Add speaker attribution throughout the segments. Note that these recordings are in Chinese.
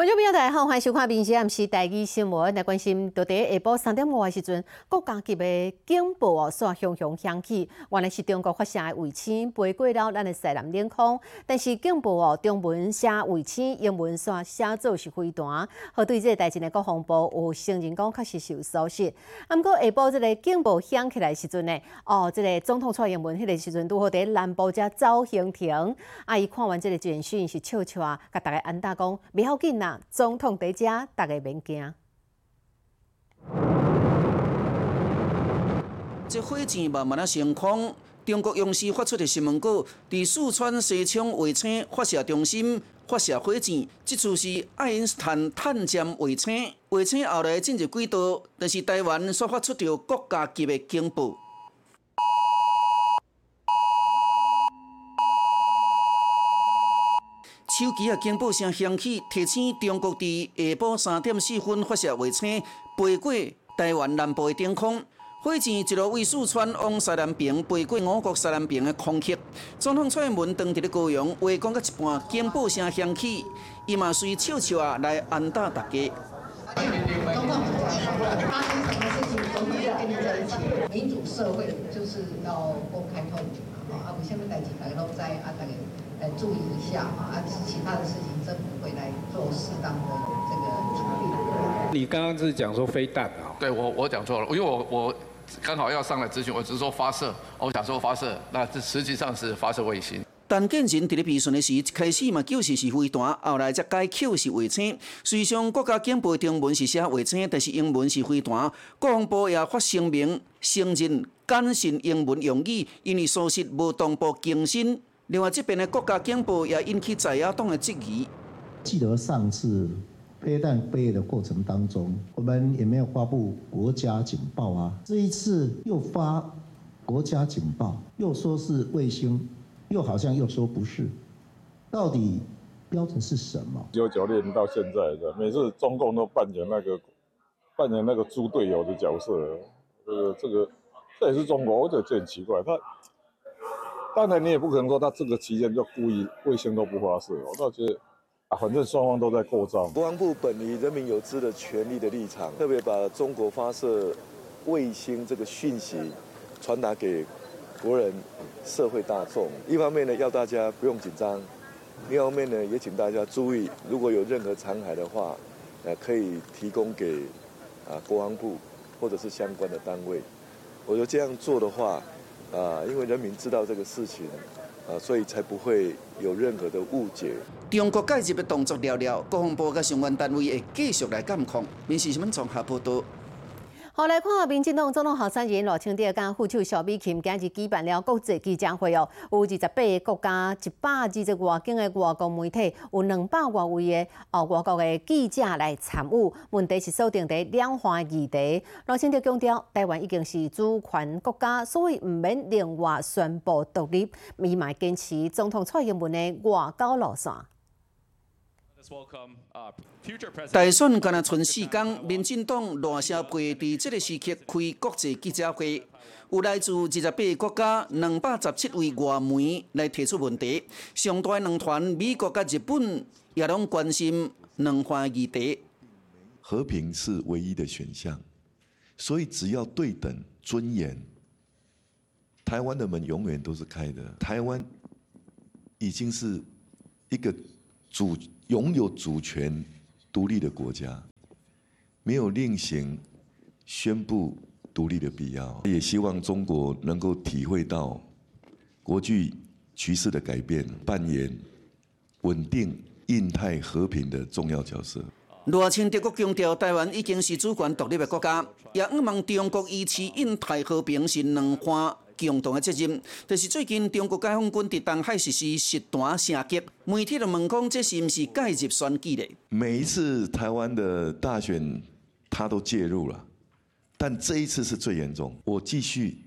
Speaker 1: 观众朋友大家好，欢迎收看《明时暗时台语新闻》。来关心，就伫下晡三点五的时阵，国家级的警报哦，煞雄雄响起。原来是中国发射的卫星飞过了咱的西南领空，但是警报哦，中文写卫星，英文煞写作是飞弹。好，对这个代志呢，国防部有承认讲确实是有疏失。啊，毋过下晡这个警报响起来时阵呢，哦，这个总统出英文迄个时阵，拄好伫南部遮走行停。啊，伊看完这个简讯是笑笑啊，甲大家安大讲，袂要紧啦。总统在遮，大家免惊。
Speaker 2: 这火箭慢慢啊升空，中国央视发出的新闻稿，伫四川西昌卫星发射中心发射火箭，这次是爱因斯坦探针卫星，卫星后来进入轨道，但是台湾所发出着国家级的警报。手机啊，警报声响起，提醒中国伫下晡三点四分发射卫星飞过台湾南部的天空。火箭一路为四川往西南边飞过我国西南边的空隙。总统蔡英文当伫咧高雄，话讲到一半，警报声响起，伊嘛随笑笑啊来安大大家。
Speaker 3: 在一起。民主社会就是要公开透明嘛，啊，我下面代志大家都在啊，大家。来注意一下嘛！啊，其他的事情政府会来做适当的这个处理。
Speaker 4: 你刚刚是讲说飞弹啊？
Speaker 5: 对我我讲错了，因为我我刚好要上来咨询，我只是说发射，我想说发射，那这实际上是发射卫星。
Speaker 2: 但建人伫咧批准的时，开始嘛就是是飞弹，后来才改口是卫星。虽然国家警报中文是写卫星，但是英文是飞弹。国防部也发声明承认简讯英文用语，因为疏失无同步更新。另外，这边的国家警报也引起在野党的质疑。
Speaker 6: 记得上次飞弹飞的过程当中，我们也没有发布国家警报啊。这一次又发国家警报，又说是卫星，又好像又说不是，到底标准是什么？
Speaker 7: 九九年到现在的，每次中共都扮演那个扮演那个猪队友的角色，这个这个这也是中国，我觉得这很奇怪，他。当然，你也不可能说他这个期间就故意卫星都不发射。我倒觉得，啊，反正双方都在扩张。
Speaker 8: 国防部本以人民有知的权利的立场，特别把中国发射卫星这个讯息传达给国人、社会大众。一方面呢，要大家不用紧张；另一方面呢，也请大家注意，如果有任何残骸的话，呃，可以提供给啊国防部或者是相关的单位。我觉得这样做的话。啊，因为人民知道这个事情，啊，所以才不会有任何的误解。
Speaker 2: 中国介入的动作了了，国防部跟相关单位会继续来监控。民事新闻综合报道。
Speaker 1: 好来看，民进党总统候选人罗清德跟副手小美琴今日举办了国际记者会哦，有二十八个国家、一百二十外境的外国媒体，有两百外位的哦外国的记者来参与。问题是锁定在两岸议题。罗清德强调，台湾已经是主权国家，所以毋免另外宣布独立，伊嘛坚持总统蔡英文的外交路线。
Speaker 2: 大选敢若剩四天，民进党赖社会伫这个时刻开国际记者会，有来自二十八个国家、两百十七位外媒来提出问题。上大两团美国甲日本也拢关心两岸议题。
Speaker 9: 和平是唯一的选项，所以只要对等、尊严，台湾的门永远都是开的。台湾已经是一个主。拥有主权、独立的国家，没有另行宣布独立的必要。也希望中国能够体会到国际局势的改变，扮演稳定印太和平的重要角色。
Speaker 2: 罗清德国强调，台湾已经是主权独立的国家，也希望中国支持印太和平是两岸。共同的责任，就是最近中国解放军伫东海实施实弹射击，媒体就问讲，这是不是介入选举的？
Speaker 9: 每一次台湾的大选，他都介入了，但这一次是最严重。我继续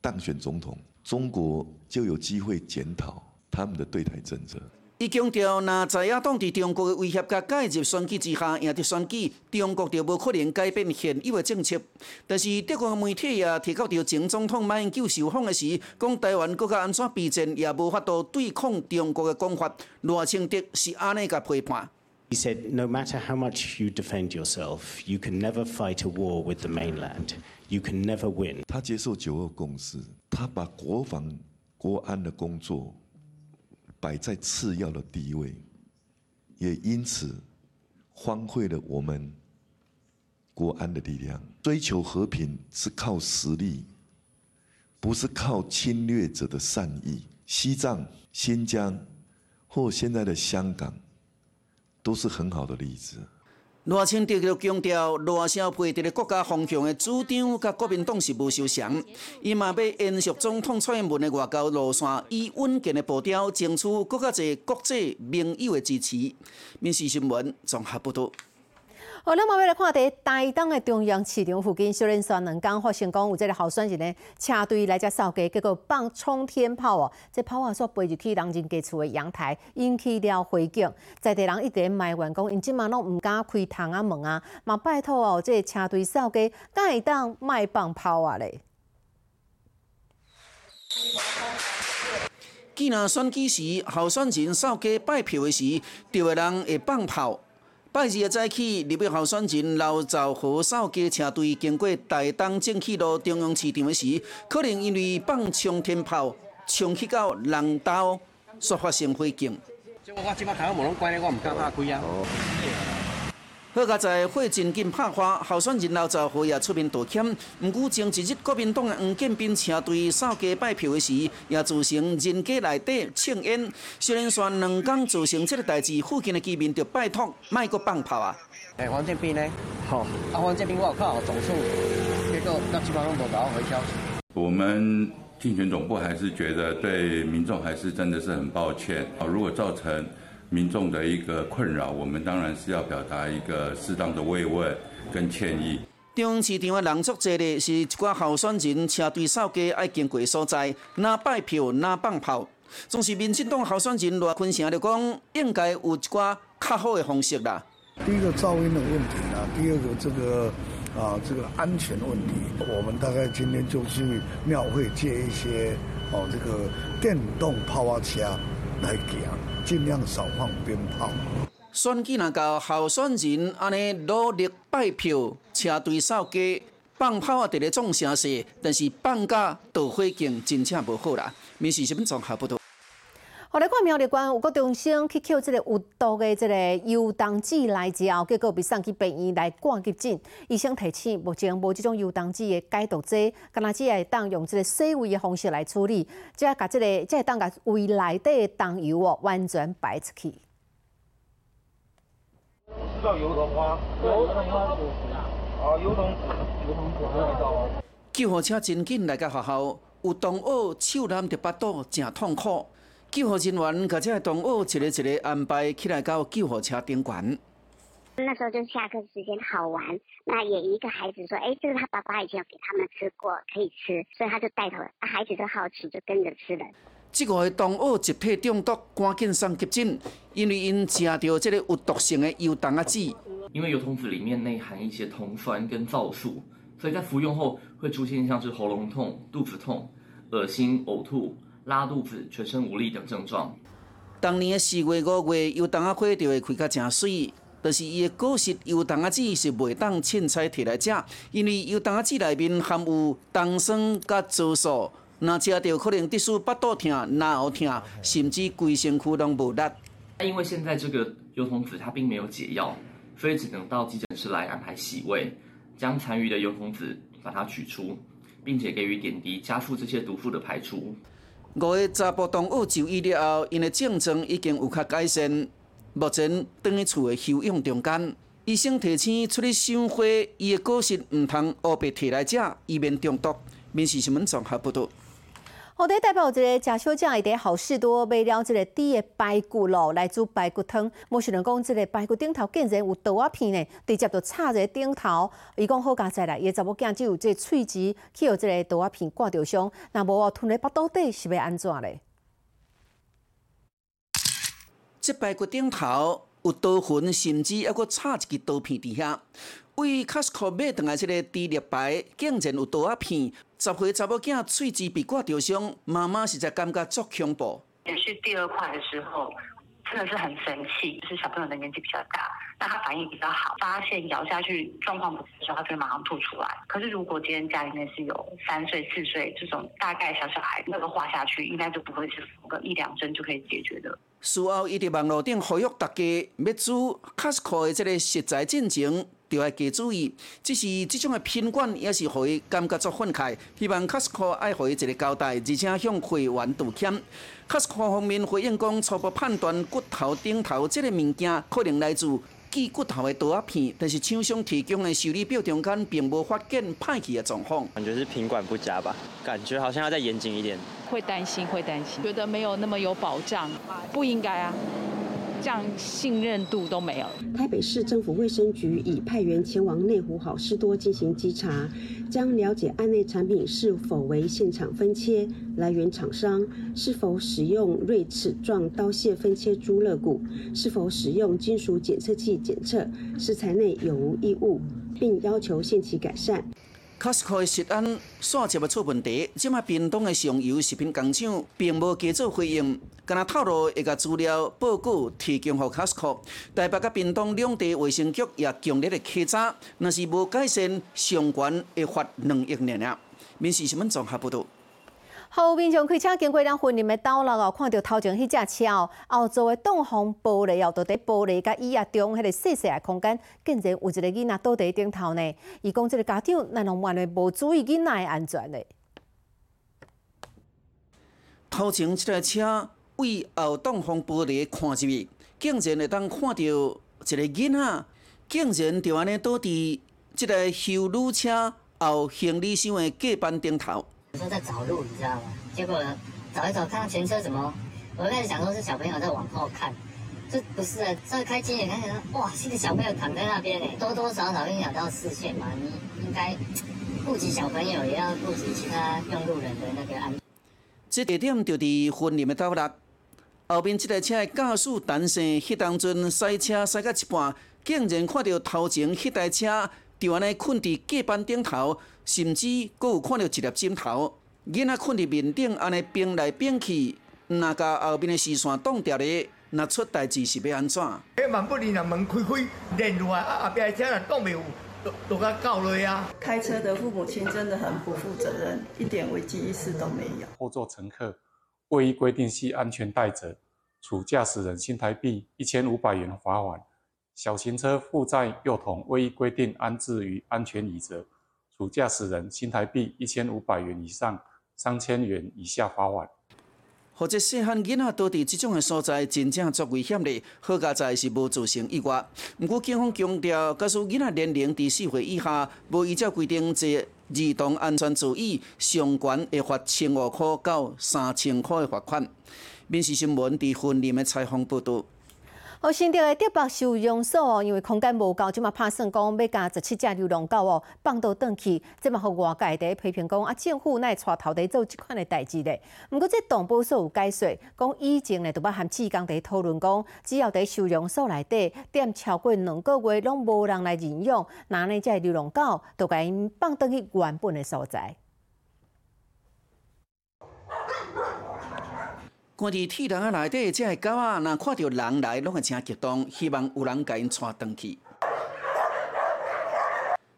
Speaker 9: 当选总统，中国就有机会检讨他们的对台政策。
Speaker 2: 伊强调，若在野党伫中国的威胁甲介入选举之下赢得选举，中国就无可能改变现有的政策。但是德国媒体也提到，着前总统马英九受访的时，讲台湾国家安怎备战，也无法度对抗中国的讲法。罗清德是安尼甲批判。
Speaker 10: He said, no matter how much you defend yourself, you can never fight a war with the mainland. You can never win.
Speaker 9: 他接受九二共识，他把国防、国安的工作摆在次要的地位，也因此荒废了我们国安的力量。追求和平是靠实力，不是靠侵略者的善意。西藏、新疆或现在的香港，都是很好的例子。
Speaker 2: 罗清德就强调，赖萧配合的国家方向的主张，甲国民党是无相像。伊嘛要延续总统蔡英文的外交路线，以稳健的步调，争取更加侪国际盟友的支持。民事新闻综合报道。
Speaker 1: 好，咱嘛要来看伫台东的中央市场附近，小林山两港发生讲有这个候选人呢车队来遮扫街，结果放冲天炮哦，这炮啊煞飞入去人人家厝的阳台，引起了回警。在地人一直埋怨讲，因即马拢毋敢开窗啊门啊，嘛拜托哦，这车队扫街，敢会当卖放炮啊咧？
Speaker 2: 既然选举时候选人扫街拜票的时，着的人会放炮。拜日的早起，立委候选人老赵和扫街车队经过台东正气路中央市场的时，可能因为放冲天炮冲去到人道，所发生火警。
Speaker 11: 我即摆头门拢关咧，我唔敢拍开啊。
Speaker 2: 好在火真紧拍花，候选人老赵辉也出面道歉。毋过前一日国民党的黄建斌车队扫街拜票的时，也造成人家内底庆烟。虽然说两港造成这个代志，附近的居民就拜托卖个放炮啊。
Speaker 11: 哎，黄建斌呢？好，啊，黄建斌我有靠总数，结果那基本上都搞回消息。
Speaker 12: 我们竞选总部还是觉得对民众还是真的是很抱歉啊，如果造成。民众的一个困扰，我们当然是要表达一个适当的慰问跟歉意。
Speaker 2: 中市场的人足多的，是一寡候选人车队扫街爱经过所在，哪拜票哪放炮。总是民进党候选人罗坤成就讲，应该有一寡较好的方式啦。
Speaker 13: 第一个噪音的问题啦，第二个这个啊这个安全问题，我们大概今天就去庙会借一些哦这个电动炮啊车来行。尽量少放鞭炮。
Speaker 2: 选举那个候选人安尼努力拜票、车队扫街、放炮啊，伫咧总声势，但是放假导火警真正无好啦。民事新闻综合报道。
Speaker 1: 后来看苗栗县有个中生去捡这个有毒的这个油桐子来之后，结果被送去病院来挂急诊。医生提醒，目前无这种油桐子的解毒剂，干那只会当用这个洗胃的方式来处理，只甲这个只会当甲胃内底的桐油哦完全排出去。
Speaker 14: 知道油桐花？油桐花啊，油桐油桐果味道。
Speaker 2: 救护车真紧来到学校，有同学手拿着巴肚，真痛苦。救护人员把这个动物一个一个安排起来到救护车顶管。
Speaker 15: 那时候就下课时间好玩，那也一个孩子说：“哎，这个他爸爸以前有给他们吃过，可以吃。”所以他就带头，孩子就好奇，就跟着吃了。
Speaker 2: 这个动物集体中毒，赶紧送急诊，因为因吃到这个有毒性的油桐子。
Speaker 16: 因为油桐子里面内含一些酮酸跟皂素，所以在服用后会出现像是喉咙痛、肚子痛、恶心、呕吐。拉肚子、全身无力等症状。
Speaker 2: 当年的四月、五月，油桐仔花就会开甲真水，但是伊的果实油桐仔籽是袂当凊彩摕来食，因为油桐仔籽内面含有糖酸甲皂素，若食到可能得使腹肚痛、脑后痛，甚至规身躯拢无力。
Speaker 16: 因为现在这个油桐子它并没有解药，所以只能到急诊室来安排洗胃，将残余的油桐子把它取出，并且给予点滴，加速这些毒素的排出。
Speaker 2: 五个查甫同学就医了后，因的症状已经有较改善，目前等于厝的休养中间。医生提醒出去赏花，伊的果实毋通乌白摕来食，以免中毒。面试新闻综合报道。
Speaker 1: 好伫代表一个食小食，会伫好事多买了这个猪的排骨咯，来煮排骨汤。无想到讲，这个排骨顶头竟然有刀仔片呢，直接就插在顶头。伊讲好佳哉啦，伊查某囝只有这喙齿去互这个刀仔片挂着伤，那无吞咧腹肚底是要安怎咧？
Speaker 2: 这排骨顶头有刀痕，甚至还佫插一支刀片伫遐。为 Costco 买倒来这个猪肋排，竟然有刀仔片。十岁查某囝喙齿被刮掉伤，妈妈实在感觉足恐怖。
Speaker 17: 也是第二块的时候，真的是很生气，就是小朋友的年纪比较大，那他反应比较好，发现咬下去状况不对的时候，他就会马上吐出来。可是如果今天家里面是有三岁、四岁这种大概小小孩，那个画下去应该就不会是缝个一两针就可以解决的。
Speaker 2: 事后，伊伫网络顶呼吁大家要注 Costco 的这个食材进程，就要加注意。只是这种的品管也是互伊感觉作愤慨，希望 Costco 爱互伊一个交代，而且向会员道歉。Costco 方面回应讲，初步判断骨头顶头这个物件可能来自锯骨头的刀仔片，但是厂商提供的修理表中间并无发现歹去的状况。
Speaker 18: 感觉是品管不佳吧？感觉好像要再严谨一点。
Speaker 19: 会担心，会担心，觉得没有那么有保障，不应该啊，这样信任度都没有。
Speaker 20: 台北市政府卫生局已派员前往内湖好事多进行稽查，将了解案内产品是否为现场分切、来源厂商是否使用锐齿状刀械分切猪肋骨、是否使用金属检测器检测食材内有无异物，并要求限期改善。
Speaker 2: Costco 的食安线接要出问题，即卖冰冻的上游食品工厂并无加做回应，敢若透露会把资料报告提供给 Costco。台北甲冰冻两地卫生局也强烈的稽查，若是无改善，相关会罚两亿年了。民事新闻综合报道。
Speaker 1: 后民众开车经过咱婚林的道路哦，看到头前迄只车哦，后座的挡风玻璃哦，倒伫玻璃甲椅啊中迄个细细的空间，竟然有一个囡仔倒伫顶头呢。伊讲这个家长哪能万会无注意囡仔的安全呢？
Speaker 2: 头前这台车为后挡风玻璃看入去，竟然会当看到一个囡仔，竟然就安尼倒伫即台修路车后行李箱的隔板顶头。
Speaker 21: 有时候在找路，你知道吗？结果找一找，看到前车怎么？我开始想说是小朋友在往后看，这不是啊！稍微开近一点，看起来哇，是个小朋友躺在那边呢。多多少少影响到视线嘛，你应该顾及小朋友，也要顾及其他用路人的那个安全。
Speaker 2: 这地点就伫婚林的道路后边这台车的驾驶单生，迄当阵赛车赛到一半，竟然看到头前迄台车就安尼困伫隔板顶头。甚至阁有看到一粒枕头，囡仔困伫面顶，安尼变来变去，若甲后面的视线挡掉咧，若出代志是要安怎？
Speaker 22: 诶，万不能让门开开，连落来啊，后壁的车若挡袂有，都都甲搞落啊！
Speaker 23: 开车的父母亲真的很不负责任，一点危机意识都没有。
Speaker 4: 后座乘客未依规定系安全带者，处驾驶人新台币一千五百元罚款；小型车负载幼童未依规定安置于安全椅者。处驾驶人新台币一千五百元以上三千元以下罚款。
Speaker 2: 或者细汉囡仔倒伫即种的所在，真正足危险的。好佳在是无造成意外。毋过警方强调，假使囡仔年龄伫四岁以下，无依照规定坐儿童安全座椅，上悬会罚千五块到三千块的罚款。民事新闻伫婚林的采访报道。
Speaker 1: 好，新竹的德北收容所哦，因为空间无够，即嘛拍算讲要加十七只流浪狗哦放倒转去，即嘛互外界伫批评讲啊，政府乃带头伫做即款的代志咧。毋过这动保所有解说，讲以前咧都捌含志刚伫讨论讲，只要伫收容所内底踮超过两个月拢无人来认养，那呢只流浪狗都甲因放倒去原本的所在。
Speaker 2: 关伫铁笼仔内底，这个狗仔若看到人来，拢会真激动，希望有人甲因带转去。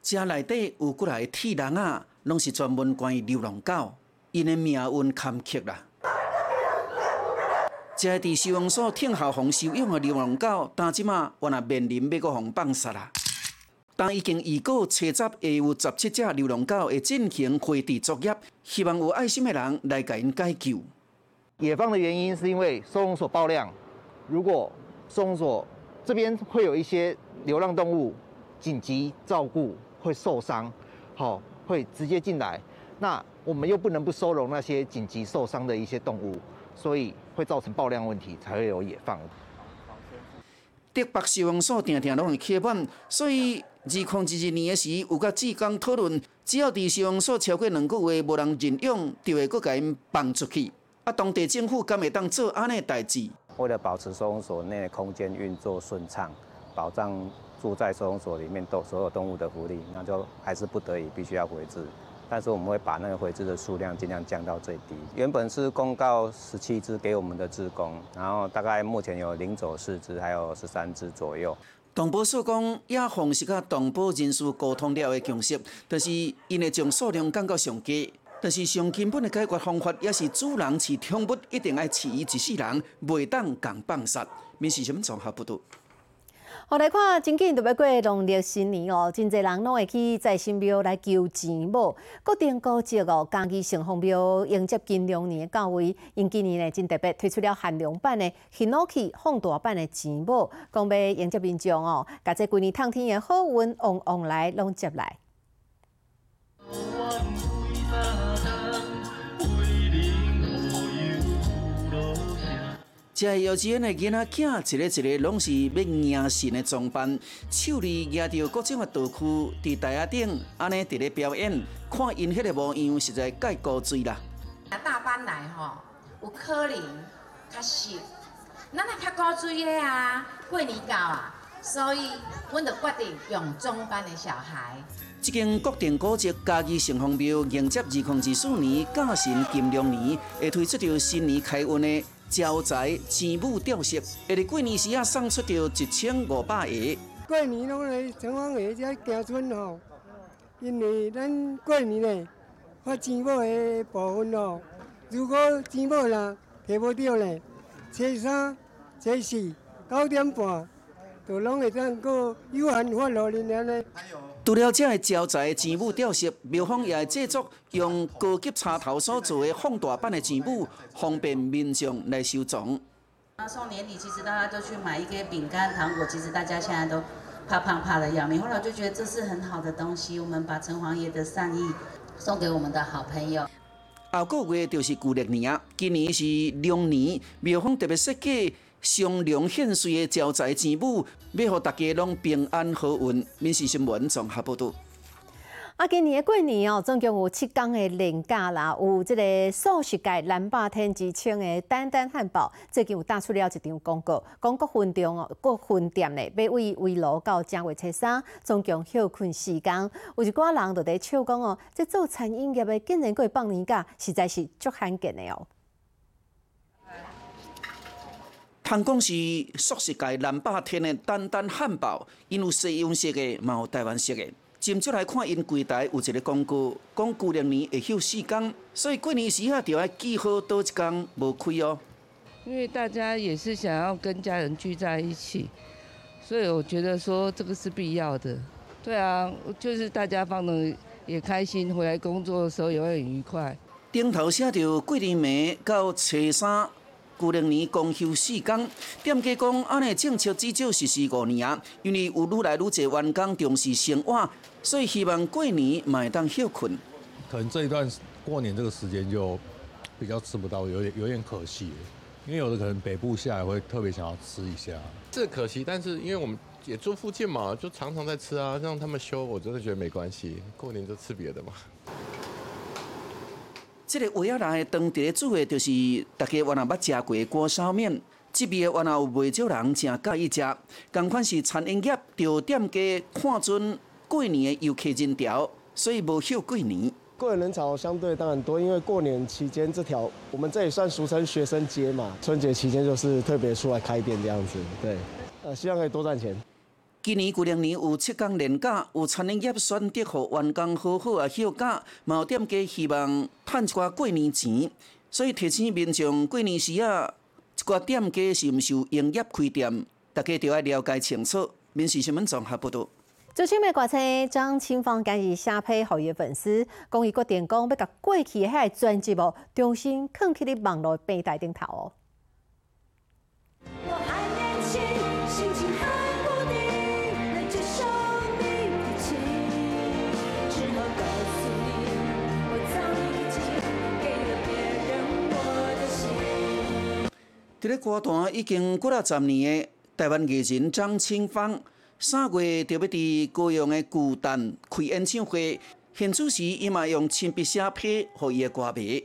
Speaker 2: 这内底有过来铁笼啊，拢是专门关于流浪狗，因的命运坎坷啦。这伫收容所听候防收养的流浪狗，但即马原来面临要搁互放杀啦。但已经预告车闸会有十七只流浪狗会进行回地作业，希望有爱心的人来甲因解救。
Speaker 24: 野放的原因是因为收容所爆量，如果收容所这边会有一些流浪动物紧急照顾会受伤，好会直接进来，那我们又不能不收容那些紧急受伤的一些动物，所以会造成爆量问题，才会有野放。
Speaker 2: 德北收容所定定拢会缺满，所以二零二二年的时有甲志刚讨论，只要伫收容所超过两个月无人认养，就会搁甲因放出去。啊，当地政府敢会当做安尼代志？
Speaker 25: 为了保持收容所内空间运作顺畅，保障住在收容所里面都所有动物的福利，那就还是不得已必须要回置但是我们会把那个回置的数量尽量降到最低。原本是公告十七只给我们的职工，然后大概目前有领走四只，还有十三只左右。
Speaker 2: 动保署讲，野方式甲动保人士沟通了的共识，就是因为将数量降到上低。但是上根本的解决方法，也是主人饲宠物一定爱饲伊一世人，袂当共放杀。民事新闻综合报道。
Speaker 1: 好来看，真紧就要过农历新年哦，真侪人拢会去财神庙来求钱宝。各定古迹哦，家己圣红庙迎接金龙年的到位，因今年呢真特别推出了限量版的 Hinoki 放大版的钱宝，讲要迎接民众哦，甲这几年烫天的好运旺旺来拢接来。
Speaker 2: 这幼稚园的囡仔囝，一个一个拢是要迎神的装扮，手里拿着各种的道具，伫台下顶安尼伫咧表演，看因迄个模样，实在介高水啦。
Speaker 26: 大班来吼，有可能较熟，咱来较高水的啊，过年到啊，所以阮就决定用中班的小孩。
Speaker 2: 即间国定古迹嘉义城隍庙迎接二零二四年甲辰金龙年，会推出着新年开运的。招财钱母吊饰，会伫过年时啊，送出着一千五百个。
Speaker 27: 过年拢来城隍爷遮行村吼，因为咱过年呢发钱母的部分哦，如果钱母啦摕无到呢，初三、初四九点半，就拢会当过有限发落嚟呢。
Speaker 2: 除了这个招财钱母吊饰，庙方也会制作用高级插头所做的放大版的钱母，方便民众来收藏。
Speaker 26: 那送年底，其实大家都去买一些饼干、糖果，其实大家现在都怕胖怕的要命。后来就觉得这是很好的东西，我们把城隍爷的善意送给我们的好朋友。
Speaker 2: 下个月就是旧历年，今年是龙年，庙方特别设计。上量献岁的招财之母，要让大家拢平安好运。民事新闻综合报道。
Speaker 1: 啊，今年的过年哦，总共有七天的年假啦。有这个素食界蓝霸天之称的丹丹汉堡，最近有打出了一张广告，讲各分店哦，各分店呢，要为围炉到正月初三，总共休困四天。有一寡人就在笑讲哦，这做餐饮业的竟然过放年假，实在是足罕见的哦。
Speaker 2: 通讲是素食界南霸天的丹丹汉堡，因有西洋式的，嘛有台湾式的。今出来看因柜台有一个广告，讲旧历年会休四天，所以过年时啊，就要记好多一天无开哦。
Speaker 28: 因为大家也是想要跟家人聚在一起，所以我觉得说这个是必要的。对啊，就是大家放的也开心，回来工作的时候也会很愉快。
Speaker 2: 顶头写着过年暝到初三。旧历年公休四天，店家讲安尼政策至少实施五年啊，因为有愈来愈侪员工重视生活，所以希望过年买当休困。
Speaker 29: 可能这一段过年这个时间就比较吃不到，有点有点可惜。因为有的可能北部下来会特别想要吃一下，
Speaker 30: 这可惜，但是因为我们也住附近嘛，就常常在吃啊，让他们休，我真的觉得没关系。过年就吃别的嘛。
Speaker 2: 这个围仔内当地的煮的，就是大家原来捌食过锅烧面。这边原来有袂少人正介意食，同款是餐饮业，就店家看准过年的游客人。潮，所以无休过年。
Speaker 31: 过年人潮相对当然多，因为过年期间这条我们这里算俗称学生街嘛，春节期间就是特别出来开店这样子。对，呃，希望可以多赚钱。
Speaker 2: 今年旧历年有七天年假，有餐饮业选择互员工好好啊休假，有店家希望赚一寡过年钱，所以提醒民众过年时啊，一寡店家是毋是有营业开店，大家都要了解清楚。民事新闻综合报道。
Speaker 1: 最新的歌星张清芳今日写批后裔粉丝，讲伊决定讲要甲过去遐专辑哦，重新放起伫网络平台顶头哦。
Speaker 2: 伫咧歌坛已经过了十年的台湾艺人张清芳，三月特别伫高雄的巨蛋开演唱会。现此时，伊嘛用亲笔写批，互伊的歌迷。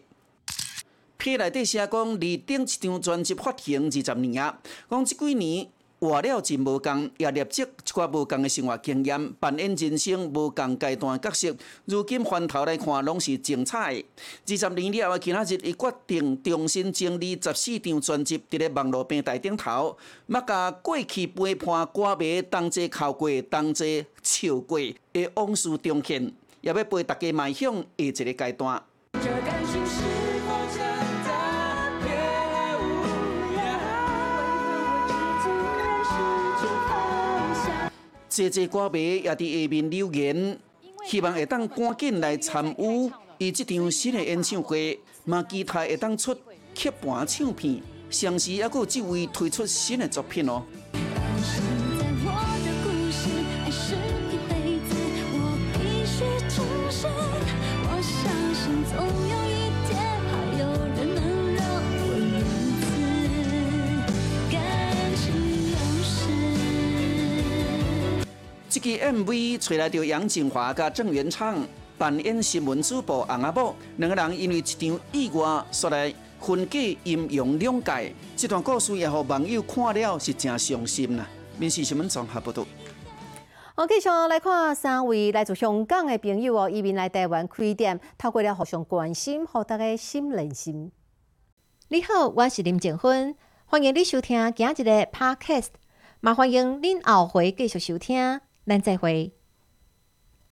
Speaker 2: 批内底写讲，离顶一张专辑发行二十年啊，讲即几年活了真无共，也累积一寡无共的生活经验，扮演人生无共阶段角色。如今翻头来看，拢是精彩。二十年了，今仔日伊决定重新整理十四张专辑，伫咧网络平台顶头，莫甲过去陪伴歌迷同齐哭过、同齐笑过的往事重现，也要陪大家迈向下一个阶段。这这歌迷也伫下面留言，希望会当赶紧来参与伊这场新的演唱会，嘛期待会当出吸盘唱片，同时还佫有这位推出新的作品哦。这支 MV 找来着杨静华甲郑元畅扮演新闻主播洪阿宝，两个人因为一场意外，所来分隔阴阳两界。这段故事也互网友看了是真伤心呐。民事新闻综合报道。
Speaker 1: 我继续来看三位来自香港的朋友哦，移民来台湾开店，透过了互相关心，互大家心连心。你好，我是林静芬，欢迎你收听今日的 Podcast，也欢迎您后回继续收听。咱再回。